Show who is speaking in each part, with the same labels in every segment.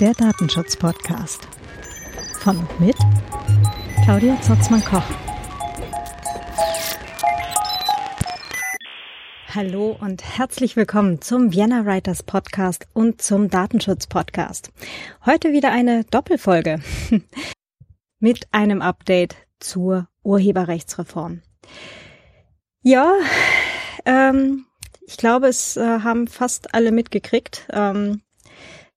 Speaker 1: Der Datenschutz-Podcast. Von und mit Claudia Zotzmann-Koch. Hallo und herzlich willkommen zum Vienna Writers Podcast und zum Datenschutz Podcast. Heute wieder eine Doppelfolge mit einem Update zur Urheberrechtsreform. Ja, ähm, ich glaube, es äh, haben fast alle mitgekriegt. Ähm,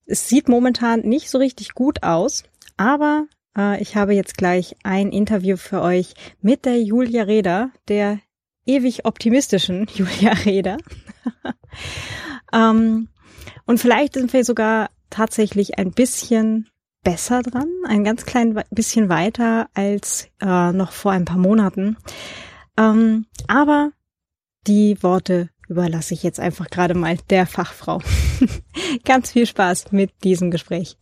Speaker 1: es sieht momentan nicht so richtig gut aus, aber äh, ich habe jetzt gleich ein Interview für euch mit der Julia Reda, der ewig optimistischen Julia Reda. ähm, und vielleicht sind wir sogar tatsächlich ein bisschen besser dran, ein ganz klein bisschen weiter als äh, noch vor ein paar Monaten. Ähm, aber die Worte überlasse ich jetzt einfach gerade mal der Fachfrau. Ganz viel Spaß mit diesem Gespräch.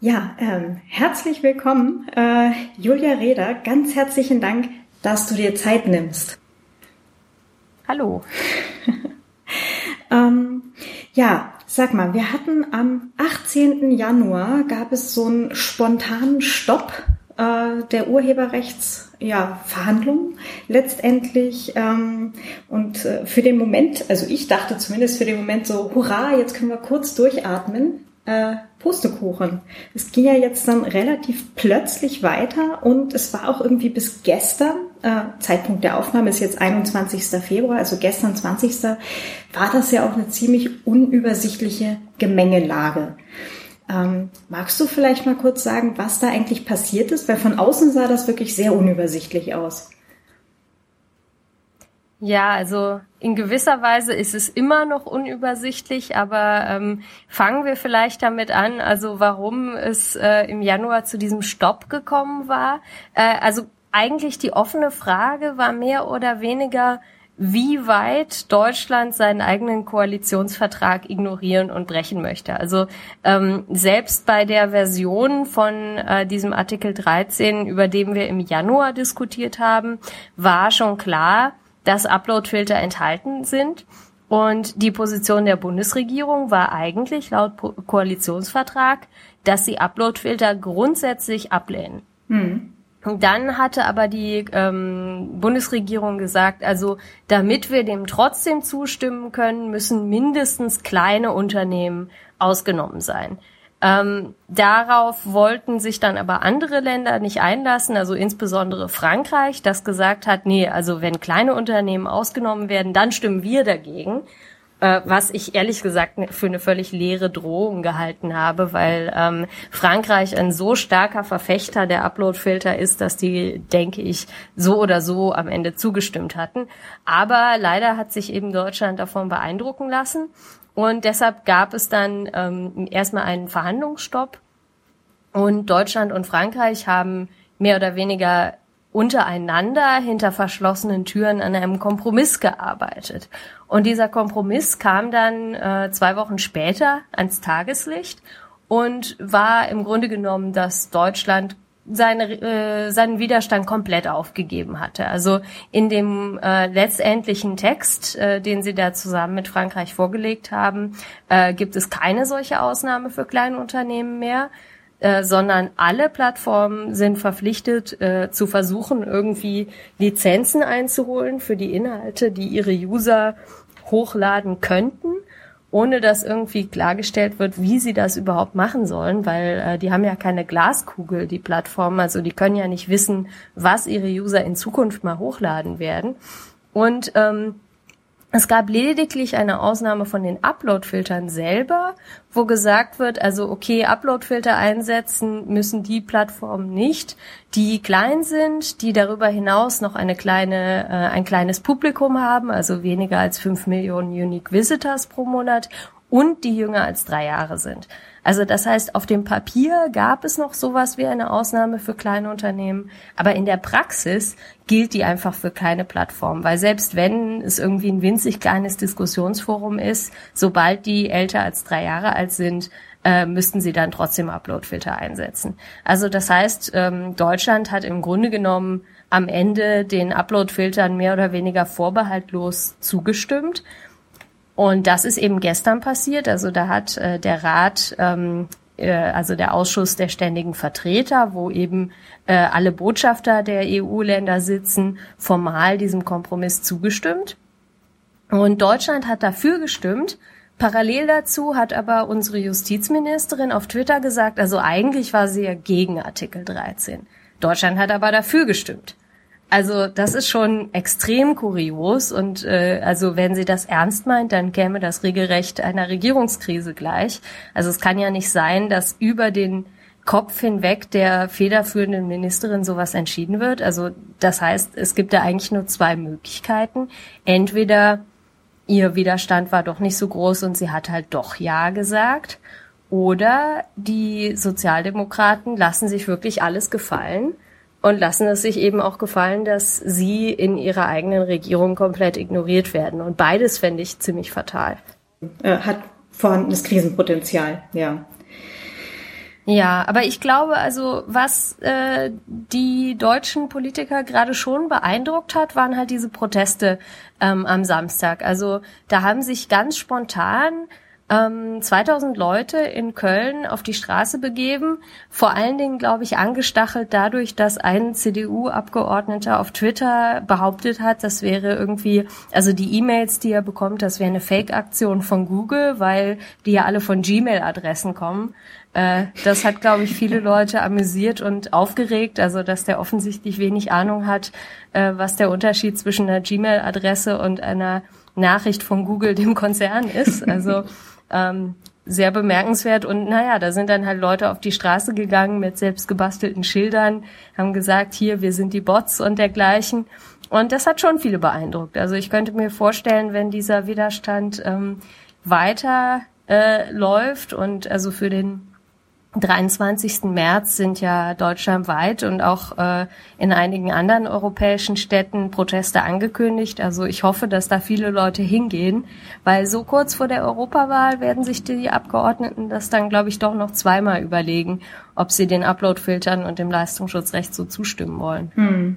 Speaker 1: Ja, ähm, herzlich willkommen, äh, Julia Reda. Ganz herzlichen Dank, dass du dir Zeit nimmst.
Speaker 2: Hallo.
Speaker 1: ähm, ja, sag mal, wir hatten am 18. Januar gab es so einen spontanen Stopp äh, der Urheberrechts ja, letztendlich. Ähm, und äh, für den Moment, also ich dachte zumindest für den Moment so, hurra, jetzt können wir kurz durchatmen. Äh, Pustekuchen. Es ging ja jetzt dann relativ plötzlich weiter und es war auch irgendwie bis gestern, äh, Zeitpunkt der Aufnahme ist jetzt 21. Februar, also gestern 20. war das ja auch eine ziemlich unübersichtliche Gemengelage. Ähm, magst du vielleicht mal kurz sagen, was da eigentlich passiert ist? Weil von außen sah das wirklich sehr unübersichtlich aus.
Speaker 2: Ja, also in gewisser Weise ist es immer noch unübersichtlich, aber ähm, fangen wir vielleicht damit an, also warum es äh, im Januar zu diesem Stopp gekommen war. Äh, also eigentlich die offene Frage war mehr oder weniger, wie weit Deutschland seinen eigenen Koalitionsvertrag ignorieren und brechen möchte. Also ähm, selbst bei der Version von äh, diesem Artikel 13, über den wir im Januar diskutiert haben, war schon klar, dass Uploadfilter enthalten sind. Und die Position der Bundesregierung war eigentlich laut Koalitionsvertrag, dass sie Uploadfilter grundsätzlich ablehnen. Hm. Dann hatte aber die ähm, Bundesregierung gesagt, also damit wir dem trotzdem zustimmen können, müssen mindestens kleine Unternehmen ausgenommen sein. Ähm, darauf wollten sich dann aber andere Länder nicht einlassen, also insbesondere Frankreich, das gesagt hat, nee, also wenn kleine Unternehmen ausgenommen werden, dann stimmen wir dagegen. Äh, was ich ehrlich gesagt für eine völlig leere Drohung gehalten habe, weil ähm, Frankreich ein so starker Verfechter der Uploadfilter ist, dass die, denke ich, so oder so am Ende zugestimmt hatten. Aber leider hat sich eben Deutschland davon beeindrucken lassen. Und deshalb gab es dann ähm, erstmal einen Verhandlungsstopp. Und Deutschland und Frankreich haben mehr oder weniger untereinander hinter verschlossenen Türen an einem Kompromiss gearbeitet. Und dieser Kompromiss kam dann äh, zwei Wochen später ans Tageslicht und war im Grunde genommen, dass Deutschland seine, äh, seinen Widerstand komplett aufgegeben hatte. Also in dem äh, letztendlichen Text, äh, den sie da zusammen mit Frankreich vorgelegt haben, äh, gibt es keine solche Ausnahme für kleine Unternehmen mehr. Äh, sondern alle Plattformen sind verpflichtet äh, zu versuchen, irgendwie Lizenzen einzuholen für die Inhalte, die ihre User hochladen könnten, ohne dass irgendwie klargestellt wird, wie sie das überhaupt machen sollen, weil äh, die haben ja keine Glaskugel, die Plattformen, also die können ja nicht wissen, was ihre User in Zukunft mal hochladen werden. Und ähm, es gab lediglich eine Ausnahme von den Upload-Filtern selber, wo gesagt wird, also okay, Upload-Filter einsetzen müssen die Plattformen nicht, die klein sind, die darüber hinaus noch eine kleine, äh, ein kleines Publikum haben, also weniger als fünf Millionen Unique Visitors pro Monat und die jünger als drei Jahre sind. Also das heißt, auf dem Papier gab es noch sowas wie eine Ausnahme für kleine Unternehmen, aber in der Praxis gilt die einfach für kleine Plattformen, weil selbst wenn es irgendwie ein winzig kleines Diskussionsforum ist, sobald die älter als drei Jahre alt sind, äh, müssten sie dann trotzdem Uploadfilter einsetzen. Also das heißt, ähm, Deutschland hat im Grunde genommen am Ende den Upload-Filtern mehr oder weniger vorbehaltlos zugestimmt. Und das ist eben gestern passiert. Also da hat äh, der Rat, ähm, äh, also der Ausschuss der ständigen Vertreter, wo eben äh, alle Botschafter der EU-Länder sitzen, formal diesem Kompromiss zugestimmt. Und Deutschland hat dafür gestimmt. Parallel dazu hat aber unsere Justizministerin auf Twitter gesagt, also eigentlich war sie ja gegen Artikel 13. Deutschland hat aber dafür gestimmt. Also das ist schon extrem kurios und äh, also wenn sie das ernst meint, dann käme das regelrecht einer Regierungskrise gleich. Also es kann ja nicht sein, dass über den Kopf hinweg der federführenden Ministerin sowas entschieden wird. Also das heißt, es gibt da eigentlich nur zwei Möglichkeiten. Entweder ihr Widerstand war doch nicht so groß und sie hat halt doch Ja gesagt. Oder die Sozialdemokraten lassen sich wirklich alles gefallen und lassen es sich eben auch gefallen, dass sie in ihrer eigenen Regierung komplett ignoriert werden. Und beides fände ich ziemlich fatal.
Speaker 1: Äh, hat vorhandenes Krisenpotenzial, ja.
Speaker 2: Ja, aber ich glaube, also was äh, die deutschen Politiker gerade schon beeindruckt hat, waren halt diese Proteste ähm, am Samstag. Also da haben sich ganz spontan ähm, 2000 Leute in Köln auf die Straße begeben. Vor allen Dingen, glaube ich, angestachelt dadurch, dass ein CDU-Abgeordneter auf Twitter behauptet hat, das wäre irgendwie, also die E-Mails, die er bekommt, das wäre eine Fake-Aktion von Google, weil die ja alle von Gmail-Adressen kommen. Äh, das hat, glaube ich, viele Leute amüsiert und aufgeregt, also dass der offensichtlich wenig Ahnung hat, äh, was der Unterschied zwischen einer Gmail-Adresse und einer Nachricht von Google, dem Konzern ist. Also ähm, sehr bemerkenswert. Und naja, da sind dann halt Leute auf die Straße gegangen mit selbst gebastelten Schildern, haben gesagt, hier, wir sind die Bots und dergleichen. Und das hat schon viele beeindruckt. Also ich könnte mir vorstellen, wenn dieser Widerstand ähm, weiter äh, läuft und also für den 23. März sind ja deutschlandweit und auch äh, in einigen anderen europäischen Städten Proteste angekündigt. Also ich hoffe, dass da viele Leute hingehen, weil so kurz vor der Europawahl werden sich die Abgeordneten das dann, glaube ich, doch noch zweimal überlegen, ob sie den Upload-Filtern und dem Leistungsschutzrecht so zustimmen wollen. Hm.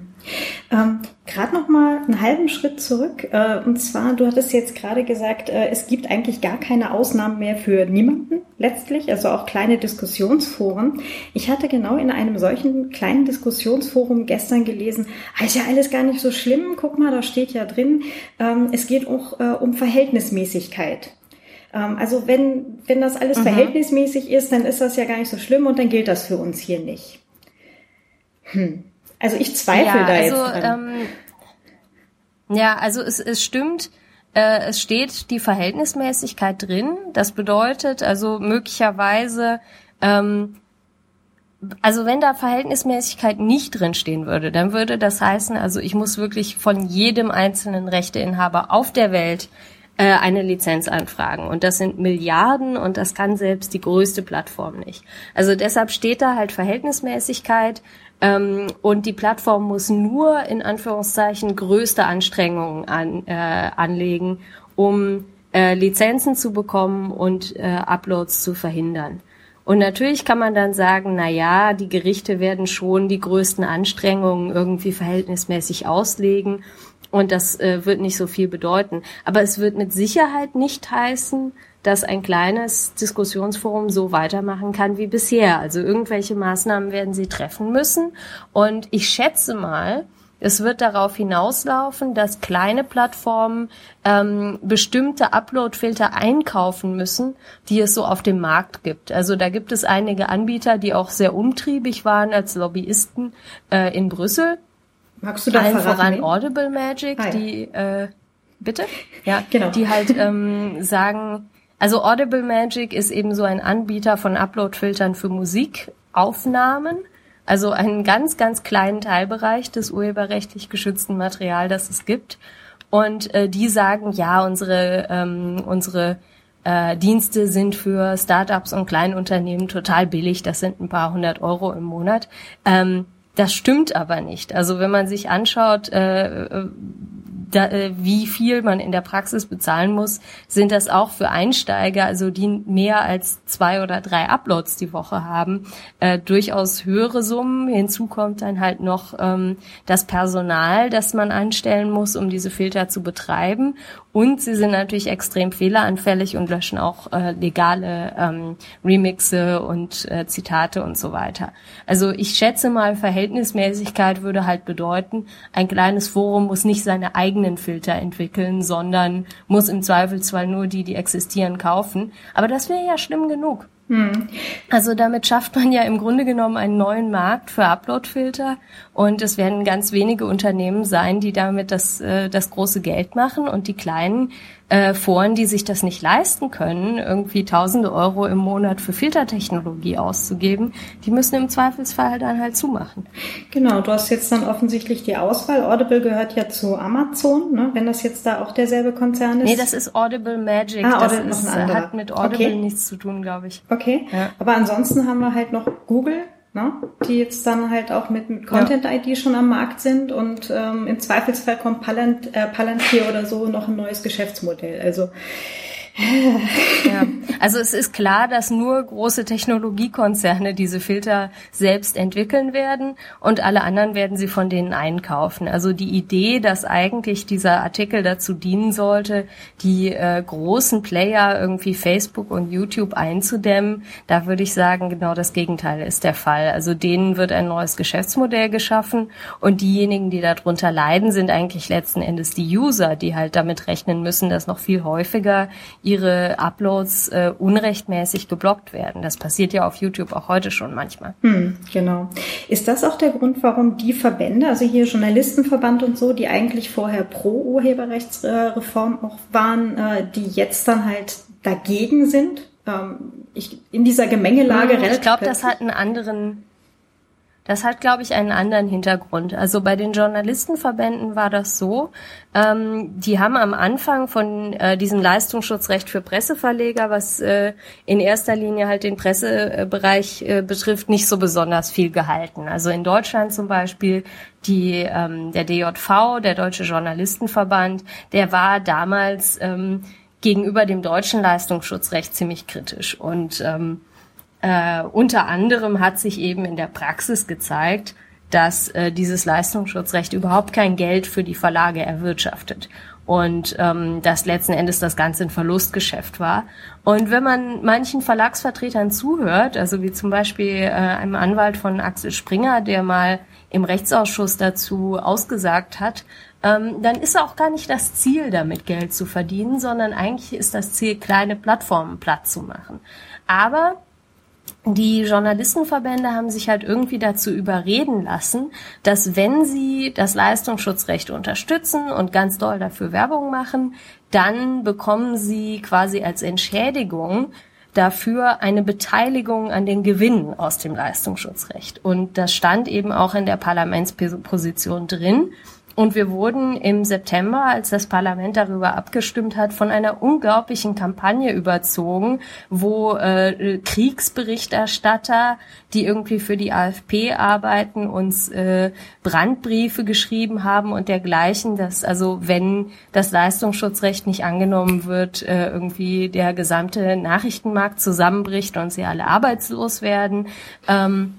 Speaker 1: Ähm, gerade noch mal einen halben Schritt zurück. Äh, und zwar, du hattest jetzt gerade gesagt, äh, es gibt eigentlich gar keine Ausnahmen mehr für niemanden letztlich, also auch kleine Diskussionsforen. Ich hatte genau in einem solchen kleinen Diskussionsforum gestern gelesen, ah, ist ja alles gar nicht so schlimm. Guck mal, da steht ja drin, ähm, es geht auch äh, um Verhältnismäßigkeit. Ähm, also wenn, wenn das alles mhm. verhältnismäßig ist, dann ist das ja gar nicht so schlimm und dann gilt das für uns hier nicht. Hm. Also ich zweifle ja, da jetzt also, dran.
Speaker 2: Ähm, ja, also es, es stimmt, äh, es steht die Verhältnismäßigkeit drin. Das bedeutet also möglicherweise, ähm, also wenn da Verhältnismäßigkeit nicht drin stehen würde, dann würde das heißen, also ich muss wirklich von jedem einzelnen Rechteinhaber auf der Welt eine Lizenz anfragen. Und das sind Milliarden und das kann selbst die größte Plattform nicht. Also deshalb steht da halt Verhältnismäßigkeit ähm, und die Plattform muss nur in Anführungszeichen größte Anstrengungen an, äh, anlegen, um äh, Lizenzen zu bekommen und äh, Uploads zu verhindern. Und natürlich kann man dann sagen, na ja, die Gerichte werden schon die größten Anstrengungen irgendwie verhältnismäßig auslegen und das äh, wird nicht so viel bedeuten. Aber es wird mit Sicherheit nicht heißen, dass ein kleines Diskussionsforum so weitermachen kann wie bisher. Also irgendwelche Maßnahmen werden sie treffen müssen. Und ich schätze mal, es wird darauf hinauslaufen, dass kleine Plattformen ähm, bestimmte Upload-Filter einkaufen müssen, die es so auf dem Markt gibt. Also da gibt es einige Anbieter, die auch sehr umtriebig waren als Lobbyisten äh, in Brüssel
Speaker 1: Magst du da Allen voran
Speaker 2: Audible Magic, ah, ja. die äh, bitte? Ja, genau. Die halt ähm, sagen, also Audible Magic ist eben so ein Anbieter von Upload-Filtern für Musikaufnahmen. Also einen ganz, ganz kleinen Teilbereich des urheberrechtlich geschützten Material, das es gibt. Und äh, die sagen, ja, unsere, ähm, unsere äh, Dienste sind für Startups und Kleinunternehmen total billig. Das sind ein paar hundert Euro im Monat. Ähm, das stimmt aber nicht. Also wenn man sich anschaut, äh, da, äh, wie viel man in der Praxis bezahlen muss, sind das auch für Einsteiger, also die mehr als zwei oder drei Uploads die Woche haben, äh, durchaus höhere Summen. Hinzu kommt dann halt noch ähm, das Personal, das man anstellen muss, um diese Filter zu betreiben. Und sie sind natürlich extrem fehleranfällig und löschen auch äh, legale ähm, Remixe und äh, Zitate und so weiter. Also ich schätze mal, Verhältnismäßigkeit würde halt bedeuten, ein kleines Forum muss nicht seine eigenen Filter entwickeln, sondern muss im Zweifelsfall nur die, die existieren, kaufen. Aber das wäre ja schlimm genug. Hm. Also damit schafft man ja im Grunde genommen einen neuen Markt für Uploadfilter und es werden ganz wenige Unternehmen sein, die damit das, äh, das große Geld machen und die kleinen äh, Foren, die sich das nicht leisten können, irgendwie tausende Euro im Monat für Filtertechnologie auszugeben, die müssen im Zweifelsfall dann halt zumachen.
Speaker 1: Genau, du hast jetzt dann offensichtlich die Auswahl. Audible gehört ja zu Amazon, ne? wenn das jetzt da auch derselbe Konzern ist.
Speaker 2: Nee, das ist Audible Magic. Ah, das Audible ist, hat mit Audible okay. nichts zu tun, glaube ich.
Speaker 1: Okay, ja. aber ansonsten haben wir halt noch Google, ne? die jetzt dann halt auch mit, mit Content-ID ja. schon am Markt sind und ähm, im Zweifelsfall kommt Palant, äh, Palantir oder so noch ein neues Geschäftsmodell. Also
Speaker 2: ja. Also es ist klar, dass nur große Technologiekonzerne diese Filter selbst entwickeln werden und alle anderen werden sie von denen einkaufen. Also die Idee, dass eigentlich dieser Artikel dazu dienen sollte, die äh, großen Player irgendwie Facebook und YouTube einzudämmen, da würde ich sagen, genau das Gegenteil ist der Fall. Also denen wird ein neues Geschäftsmodell geschaffen und diejenigen, die darunter leiden, sind eigentlich letzten Endes die User, die halt damit rechnen müssen, dass noch viel häufiger ihre Uploads äh, unrechtmäßig geblockt werden. Das passiert ja auf YouTube auch heute schon manchmal.
Speaker 1: Hm, genau. Ist das auch der Grund, warum die Verbände, also hier Journalistenverband und so, die eigentlich vorher pro Urheberrechtsreform auch waren, äh, die jetzt dann halt dagegen sind? Ähm, ich, in dieser Gemengelage
Speaker 2: hm, relativ. Ich glaube, das hat einen anderen das hat, glaube ich, einen anderen Hintergrund. Also bei den Journalistenverbänden war das so, ähm, die haben am Anfang von äh, diesem Leistungsschutzrecht für Presseverleger, was äh, in erster Linie halt den Pressebereich äh, betrifft, nicht so besonders viel gehalten. Also in Deutschland zum Beispiel die, ähm, der DJV, der Deutsche Journalistenverband, der war damals ähm, gegenüber dem deutschen Leistungsschutzrecht ziemlich kritisch und ähm, äh, unter anderem hat sich eben in der Praxis gezeigt, dass äh, dieses Leistungsschutzrecht überhaupt kein Geld für die Verlage erwirtschaftet und ähm, dass letzten Endes das Ganze ein Verlustgeschäft war. Und wenn man manchen Verlagsvertretern zuhört, also wie zum Beispiel äh, einem Anwalt von Axel Springer, der mal im Rechtsausschuss dazu ausgesagt hat, ähm, dann ist auch gar nicht das Ziel, damit Geld zu verdienen, sondern eigentlich ist das Ziel, kleine Plattformen platt zu machen. Aber die Journalistenverbände haben sich halt irgendwie dazu überreden lassen, dass wenn sie das Leistungsschutzrecht unterstützen und ganz doll dafür Werbung machen, dann bekommen sie quasi als Entschädigung dafür eine Beteiligung an den Gewinnen aus dem Leistungsschutzrecht. Und das stand eben auch in der Parlamentsposition drin. Und wir wurden im September, als das Parlament darüber abgestimmt hat, von einer unglaublichen Kampagne überzogen, wo äh, Kriegsberichterstatter, die irgendwie für die AfP arbeiten, uns äh, Brandbriefe geschrieben haben und dergleichen, dass also wenn das Leistungsschutzrecht nicht angenommen wird, äh, irgendwie der gesamte Nachrichtenmarkt zusammenbricht und sie alle arbeitslos werden. Ähm,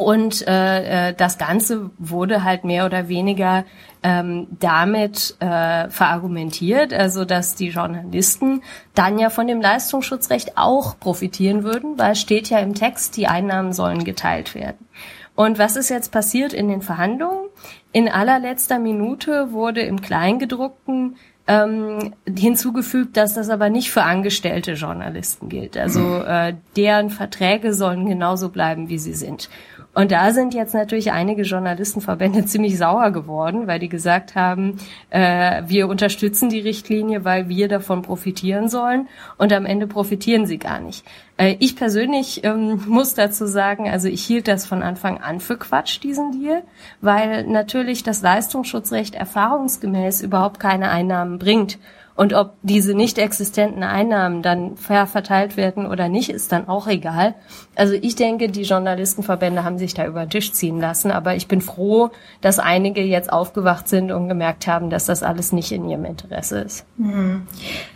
Speaker 2: und äh, äh, das Ganze wurde halt mehr oder weniger ähm, damit äh, verargumentiert, also dass die Journalisten dann ja von dem Leistungsschutzrecht auch profitieren würden, weil steht ja im Text, die Einnahmen sollen geteilt werden. Und was ist jetzt passiert in den Verhandlungen? In allerletzter Minute wurde im Kleingedruckten ähm, hinzugefügt, dass das aber nicht für angestellte Journalisten gilt. Also äh, deren Verträge sollen genauso bleiben, wie sie sind. Und da sind jetzt natürlich einige Journalistenverbände ziemlich sauer geworden, weil die gesagt haben, äh, wir unterstützen die Richtlinie, weil wir davon profitieren sollen und am Ende profitieren sie gar nicht. Äh, ich persönlich ähm, muss dazu sagen, also ich hielt das von Anfang an für Quatsch, diesen Deal, weil natürlich das Leistungsschutzrecht erfahrungsgemäß überhaupt keine Einnahmen bringt. Und ob diese nicht existenten Einnahmen dann fair verteilt werden oder nicht, ist dann auch egal. Also ich denke, die Journalistenverbände haben sich da über den Tisch ziehen lassen, aber ich bin froh, dass einige jetzt aufgewacht sind und gemerkt haben, dass das alles nicht in ihrem Interesse ist.
Speaker 1: Mhm.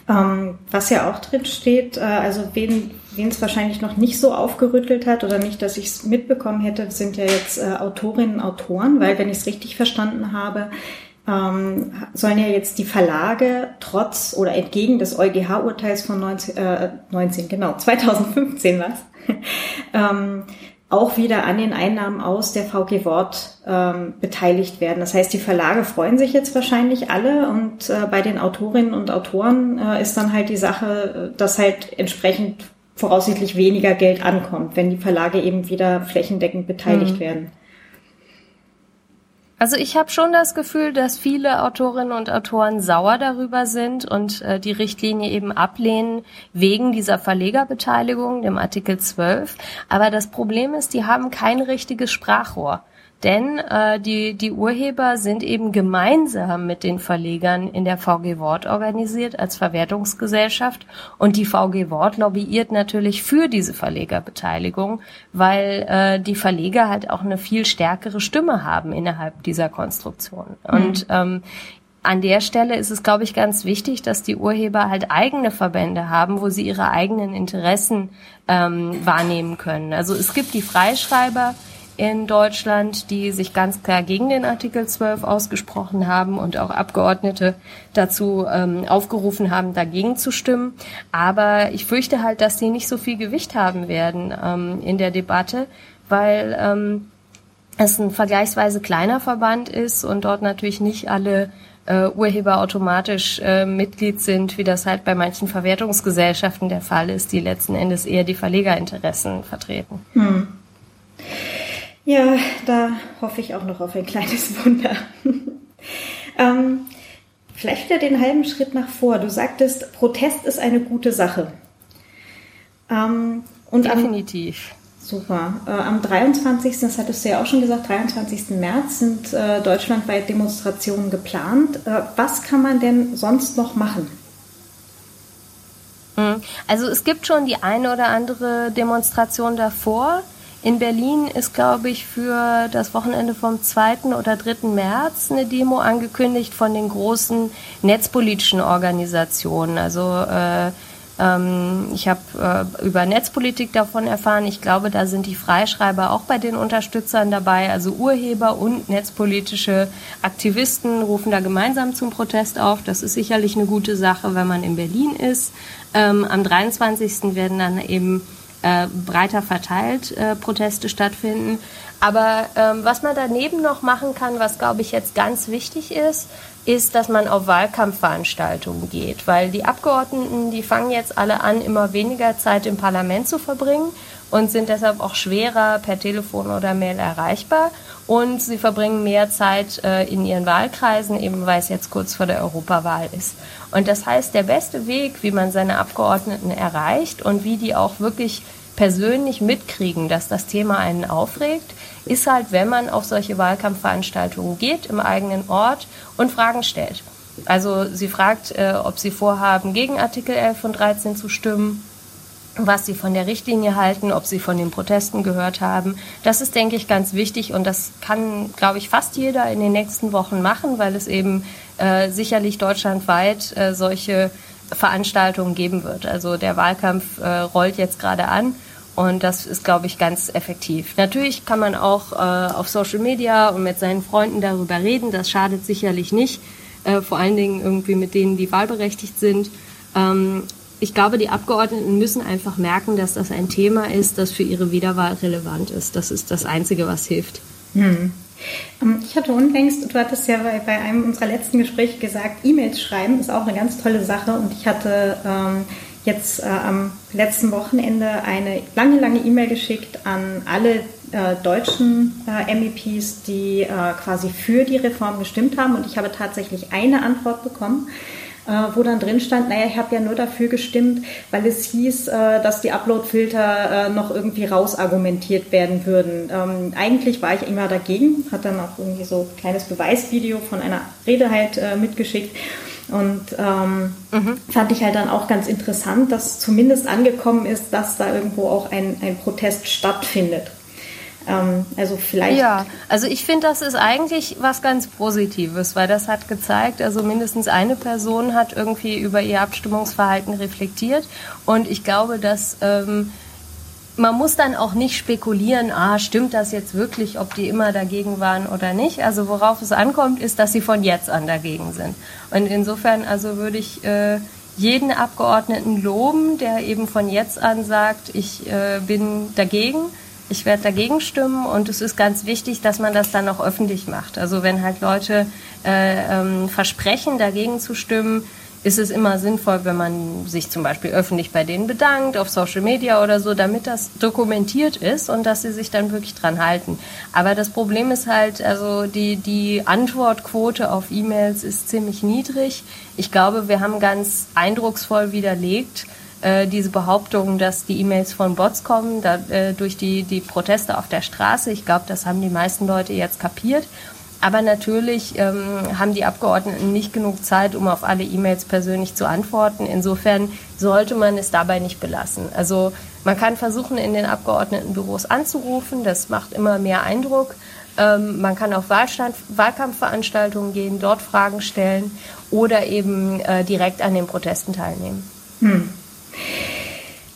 Speaker 1: Ähm, was ja auch drin steht, äh, also wen wen es wahrscheinlich noch nicht so aufgerüttelt hat oder nicht, dass ich es mitbekommen hätte, sind ja jetzt äh, Autorinnen Autoren, weil wenn ich es richtig verstanden habe, ähm, sollen ja jetzt die Verlage trotz oder entgegen des EuGH-Urteils von 19, äh, 19, genau, 2015 was, ähm, auch wieder an den Einnahmen aus der VG Wort ähm, beteiligt werden. Das heißt, die Verlage freuen sich jetzt wahrscheinlich alle und äh, bei den Autorinnen und Autoren äh, ist dann halt die Sache, äh, dass halt entsprechend voraussichtlich weniger Geld ankommt, wenn die Verlage eben wieder flächendeckend beteiligt mhm. werden.
Speaker 2: Also ich habe schon das Gefühl, dass viele Autorinnen und Autoren sauer darüber sind und äh, die Richtlinie eben ablehnen wegen dieser Verlegerbeteiligung, dem Artikel 12. Aber das Problem ist, die haben kein richtiges Sprachrohr. Denn äh, die, die Urheber sind eben gemeinsam mit den Verlegern in der VG Wort organisiert als Verwertungsgesellschaft und die VG Wort lobbyiert natürlich für diese Verlegerbeteiligung, weil äh, die Verleger halt auch eine viel stärkere Stimme haben innerhalb dieser Konstruktion. Mhm. Und ähm, an der Stelle ist es, glaube ich, ganz wichtig, dass die Urheber halt eigene Verbände haben, wo sie ihre eigenen Interessen ähm, wahrnehmen können. Also es gibt die Freischreiber, in Deutschland, die sich ganz klar gegen den Artikel 12 ausgesprochen haben und auch Abgeordnete dazu ähm, aufgerufen haben, dagegen zu stimmen. Aber ich fürchte halt, dass sie nicht so viel Gewicht haben werden ähm, in der Debatte, weil ähm, es ein vergleichsweise kleiner Verband ist und dort natürlich nicht alle äh, Urheber automatisch äh, Mitglied sind, wie das halt bei manchen Verwertungsgesellschaften der Fall ist, die letzten Endes eher die Verlegerinteressen vertreten. Hm.
Speaker 1: Ja, da hoffe ich auch noch auf ein kleines Wunder. ähm, vielleicht wieder den halben Schritt nach vor. Du sagtest, Protest ist eine gute Sache.
Speaker 2: Ähm, und Definitiv.
Speaker 1: Am, super. Äh, am 23., das hattest du ja auch schon gesagt, 23. März sind äh, deutschlandweit Demonstrationen geplant. Äh, was kann man denn sonst noch machen?
Speaker 2: Mhm. Also es gibt schon die eine oder andere Demonstration davor. In Berlin ist, glaube ich, für das Wochenende vom 2. oder 3. März eine Demo angekündigt von den großen netzpolitischen Organisationen. Also äh, ähm, ich habe äh, über Netzpolitik davon erfahren. Ich glaube, da sind die Freischreiber auch bei den Unterstützern dabei. Also Urheber und netzpolitische Aktivisten rufen da gemeinsam zum Protest auf. Das ist sicherlich eine gute Sache, wenn man in Berlin ist. Ähm, am 23. werden dann eben äh, breiter verteilt äh, Proteste stattfinden. Aber ähm, was man daneben noch machen kann, was glaube ich jetzt ganz wichtig ist, ist, dass man auf Wahlkampfveranstaltungen geht, weil die Abgeordneten, die fangen jetzt alle an, immer weniger Zeit im Parlament zu verbringen und sind deshalb auch schwerer per Telefon oder Mail erreichbar und sie verbringen mehr Zeit äh, in ihren Wahlkreisen, eben weil es jetzt kurz vor der Europawahl ist. Und das heißt, der beste Weg, wie man seine Abgeordneten erreicht und wie die auch wirklich persönlich mitkriegen, dass das Thema einen aufregt, ist halt, wenn man auf solche Wahlkampfveranstaltungen geht im eigenen Ort und Fragen stellt. Also sie fragt, äh, ob sie vorhaben, gegen Artikel 11 und 13 zu stimmen, was sie von der Richtlinie halten, ob sie von den Protesten gehört haben. Das ist, denke ich, ganz wichtig und das kann, glaube ich, fast jeder in den nächsten Wochen machen, weil es eben äh, sicherlich deutschlandweit äh, solche Veranstaltungen geben wird. Also der Wahlkampf äh, rollt jetzt gerade an und das ist, glaube ich, ganz effektiv. Natürlich kann man auch äh, auf Social Media und mit seinen Freunden darüber reden. Das schadet sicherlich nicht. Äh, vor allen Dingen irgendwie mit denen, die wahlberechtigt sind. Ich glaube, die Abgeordneten müssen einfach merken, dass das ein Thema ist, das für ihre Wiederwahl relevant ist. Das ist das Einzige, was hilft. Hm.
Speaker 1: Ähm, ich hatte unlängst, du hattest ja bei, bei einem unserer letzten Gespräche gesagt, E-Mails schreiben ist auch eine ganz tolle Sache und ich hatte ähm, jetzt äh, am letzten Wochenende eine lange, lange E-Mail geschickt an alle äh, deutschen äh, MEPs, die äh, quasi für die Reform gestimmt haben. Und ich habe tatsächlich eine Antwort bekommen, wo dann drin stand, naja, ich habe ja nur dafür gestimmt, weil es hieß, äh, dass die Upload-Filter noch irgendwie rausargumentiert werden würden. Ähm, eigentlich war ich immer dagegen, hat dann auch irgendwie so ein kleines Beweisvideo von einer Rede halt mitgeschickt. Und ähm, mhm. fand ich halt dann auch ganz interessant, dass zumindest angekommen ist, dass da irgendwo auch ein, ein Protest stattfindet. Ähm, also vielleicht.
Speaker 2: Ja, also ich finde, das ist eigentlich was ganz Positives, weil das hat gezeigt, also mindestens eine Person hat irgendwie über ihr Abstimmungsverhalten reflektiert. Und ich glaube, dass ähm, man muss dann auch nicht spekulieren, ah, stimmt das jetzt wirklich, ob die immer dagegen waren oder nicht. Also worauf es ankommt, ist, dass sie von jetzt an dagegen sind. Und insofern, also würde ich äh, jeden Abgeordneten loben, der eben von jetzt an sagt, ich äh, bin dagegen ich werde dagegen stimmen und es ist ganz wichtig, dass man das dann auch öffentlich macht. Also wenn halt Leute äh, ähm, versprechen, dagegen zu stimmen, ist es immer sinnvoll, wenn man sich zum Beispiel öffentlich bei denen bedankt, auf Social Media oder so, damit das dokumentiert ist und dass sie sich dann wirklich dran halten. Aber das Problem ist halt, also die, die Antwortquote auf E-Mails ist ziemlich niedrig. Ich glaube, wir haben ganz eindrucksvoll widerlegt, äh, diese Behauptung, dass die E-Mails von Bots kommen, da, äh, durch die, die Proteste auf der Straße. Ich glaube, das haben die meisten Leute jetzt kapiert. Aber natürlich ähm, haben die Abgeordneten nicht genug Zeit, um auf alle E-Mails persönlich zu antworten. Insofern sollte man es dabei nicht belassen. Also man kann versuchen, in den Abgeordnetenbüros anzurufen. Das macht immer mehr Eindruck. Ähm, man kann auf Wahlstand, Wahlkampfveranstaltungen gehen, dort Fragen stellen oder eben äh, direkt an den Protesten teilnehmen. Hm.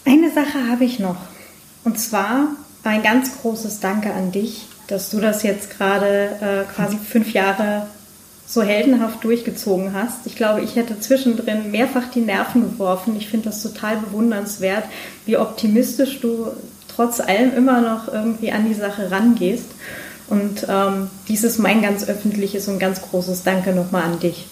Speaker 1: Eine Sache habe ich noch. Und zwar ein ganz großes Danke an dich, dass du das jetzt gerade äh, quasi fünf Jahre so heldenhaft durchgezogen hast. Ich glaube, ich hätte zwischendrin mehrfach die Nerven geworfen. Ich finde das total bewundernswert, wie optimistisch du trotz allem immer noch irgendwie an die Sache rangehst. Und ähm, dies ist mein ganz öffentliches und ganz großes Danke nochmal an dich.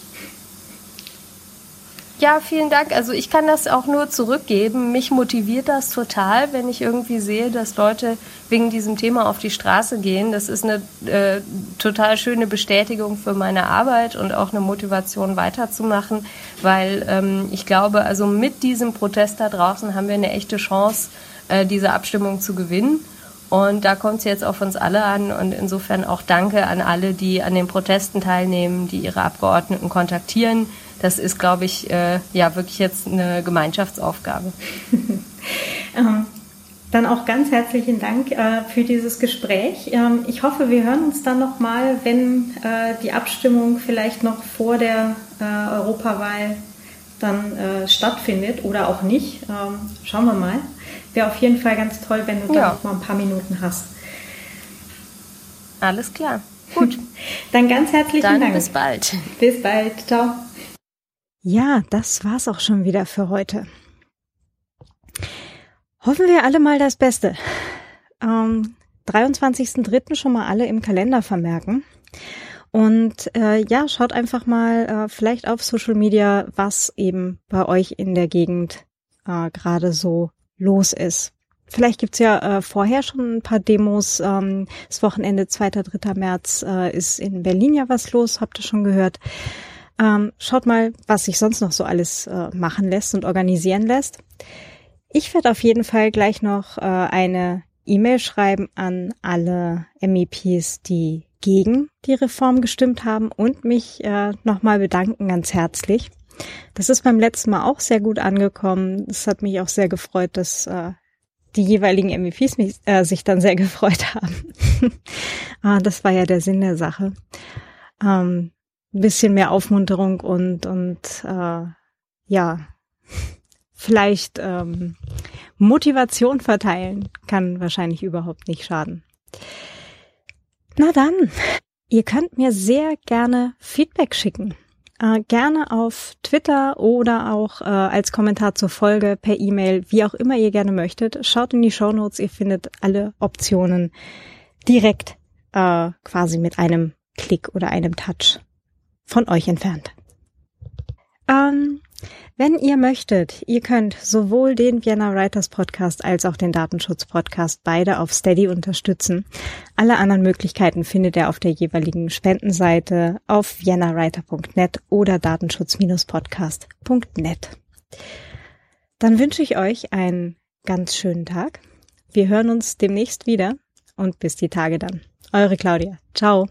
Speaker 2: Ja, vielen Dank. Also ich kann das auch nur zurückgeben. Mich motiviert das total, wenn ich irgendwie sehe, dass Leute wegen diesem Thema auf die Straße gehen. Das ist eine äh, total schöne Bestätigung für meine Arbeit und auch eine Motivation weiterzumachen, weil ähm, ich glaube, also mit diesem Protest da draußen haben wir eine echte Chance, äh, diese Abstimmung zu gewinnen. Und da kommt es jetzt auf uns alle an und insofern auch Danke an alle, die an den Protesten teilnehmen, die ihre Abgeordneten kontaktieren das ist, glaube ich, äh, ja wirklich jetzt eine Gemeinschaftsaufgabe.
Speaker 1: ähm, dann auch ganz herzlichen Dank äh, für dieses Gespräch. Ähm, ich hoffe, wir hören uns dann nochmal, wenn äh, die Abstimmung vielleicht noch vor der äh, Europawahl dann äh, stattfindet oder auch nicht. Ähm, schauen wir mal. Wäre auf jeden Fall ganz toll, wenn du ja. da noch mal ein paar Minuten hast.
Speaker 2: Alles klar. Gut.
Speaker 1: dann ganz herzlichen
Speaker 2: dann
Speaker 1: Dank.
Speaker 2: Bis bald.
Speaker 1: Bis bald. Ciao. Ja, das war's auch schon wieder für heute. Hoffen wir alle mal das Beste. Ähm, 23.03. schon mal alle im Kalender vermerken. Und äh, ja, schaut einfach mal äh, vielleicht auf Social Media, was eben bei euch in der Gegend äh, gerade so los ist. Vielleicht gibt's ja äh, vorher schon ein paar Demos. Ähm, das Wochenende 2. 3. März äh, ist in Berlin ja was los, habt ihr schon gehört. Ähm, schaut mal, was sich sonst noch so alles äh, machen lässt und organisieren lässt. Ich werde auf jeden Fall gleich noch äh, eine E-Mail schreiben an alle MEPs, die gegen die Reform gestimmt haben und mich äh, nochmal bedanken ganz herzlich. Das ist beim letzten Mal auch sehr gut angekommen. Es hat mich auch sehr gefreut, dass äh, die jeweiligen MEPs mich, äh, sich dann sehr gefreut haben. ah, das war ja der Sinn der Sache. Ähm, ein bisschen mehr Aufmunterung und, und äh, ja, vielleicht ähm, Motivation verteilen kann wahrscheinlich überhaupt nicht schaden. Na dann, ihr könnt mir sehr gerne Feedback schicken. Äh, gerne auf Twitter oder auch äh, als Kommentar zur Folge per E-Mail, wie auch immer ihr gerne möchtet. Schaut in die Show Notes, ihr findet alle Optionen direkt äh, quasi mit einem Klick oder einem Touch von euch entfernt. Ähm, wenn ihr möchtet, ihr könnt sowohl den Vienna Writers Podcast als auch den Datenschutz Podcast beide auf Steady unterstützen. Alle anderen Möglichkeiten findet ihr auf der jeweiligen Spendenseite auf viennawriter.net oder datenschutz-podcast.net. Dann wünsche ich euch einen ganz schönen Tag. Wir hören uns demnächst wieder und bis die Tage dann. Eure Claudia. Ciao.